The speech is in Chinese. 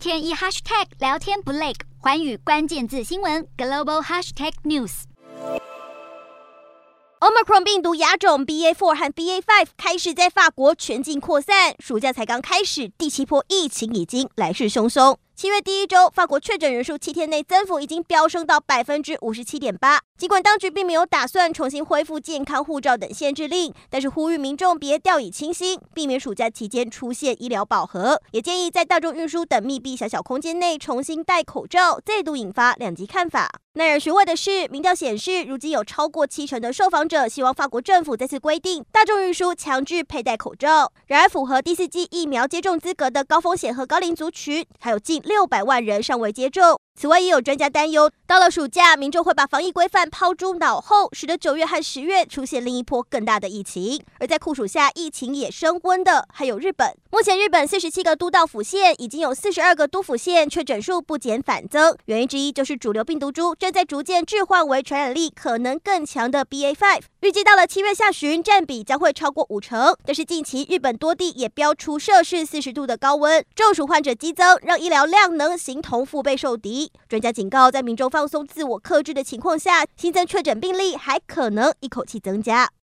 天一 hashtag 聊天不累，寰宇关键字新闻 global hashtag news。Omicron 病毒亚种 BA.4 和 BA.5 开始在法国全境扩散，暑假才刚开始，第七波疫情已经来势汹汹。七月第一周，法国确诊人数七天内增幅已经飙升到百分之五十七点八。尽管当局并没有打算重新恢复健康护照等限制令，但是呼吁民众别掉以轻心，避免暑假期间出现医疗饱和。也建议在大众运输等密闭小小空间内重新戴口罩，再度引发两极看法。耐人寻味的是，民调显示，如今有超过七成的受访者希望法国政府再次规定大众运输强制佩戴口罩。然而，符合第四剂疫苗接种资格的高风险和高龄族群，还有近六百万人尚未接种。此外，也有专家担忧，到了暑假，民众会把防疫规范抛诸脑后，使得九月和十月出现另一波更大的疫情。而在酷暑下，疫情也升温的还有日本。目前，日本四十七个都道府县已经有四十二个都府县确诊数不减反增，原因之一就是主流病毒株正在逐渐置换为传染力可能更强的 BA.5。预计到了七月下旬，占比将会超过五成。但是近期日本多地也飙出摄氏四十度的高温，中暑患者激增，让医疗量能形同腹背受敌。专家警告，在民众放松自我克制的情况下，新增确诊病例还可能一口气增加。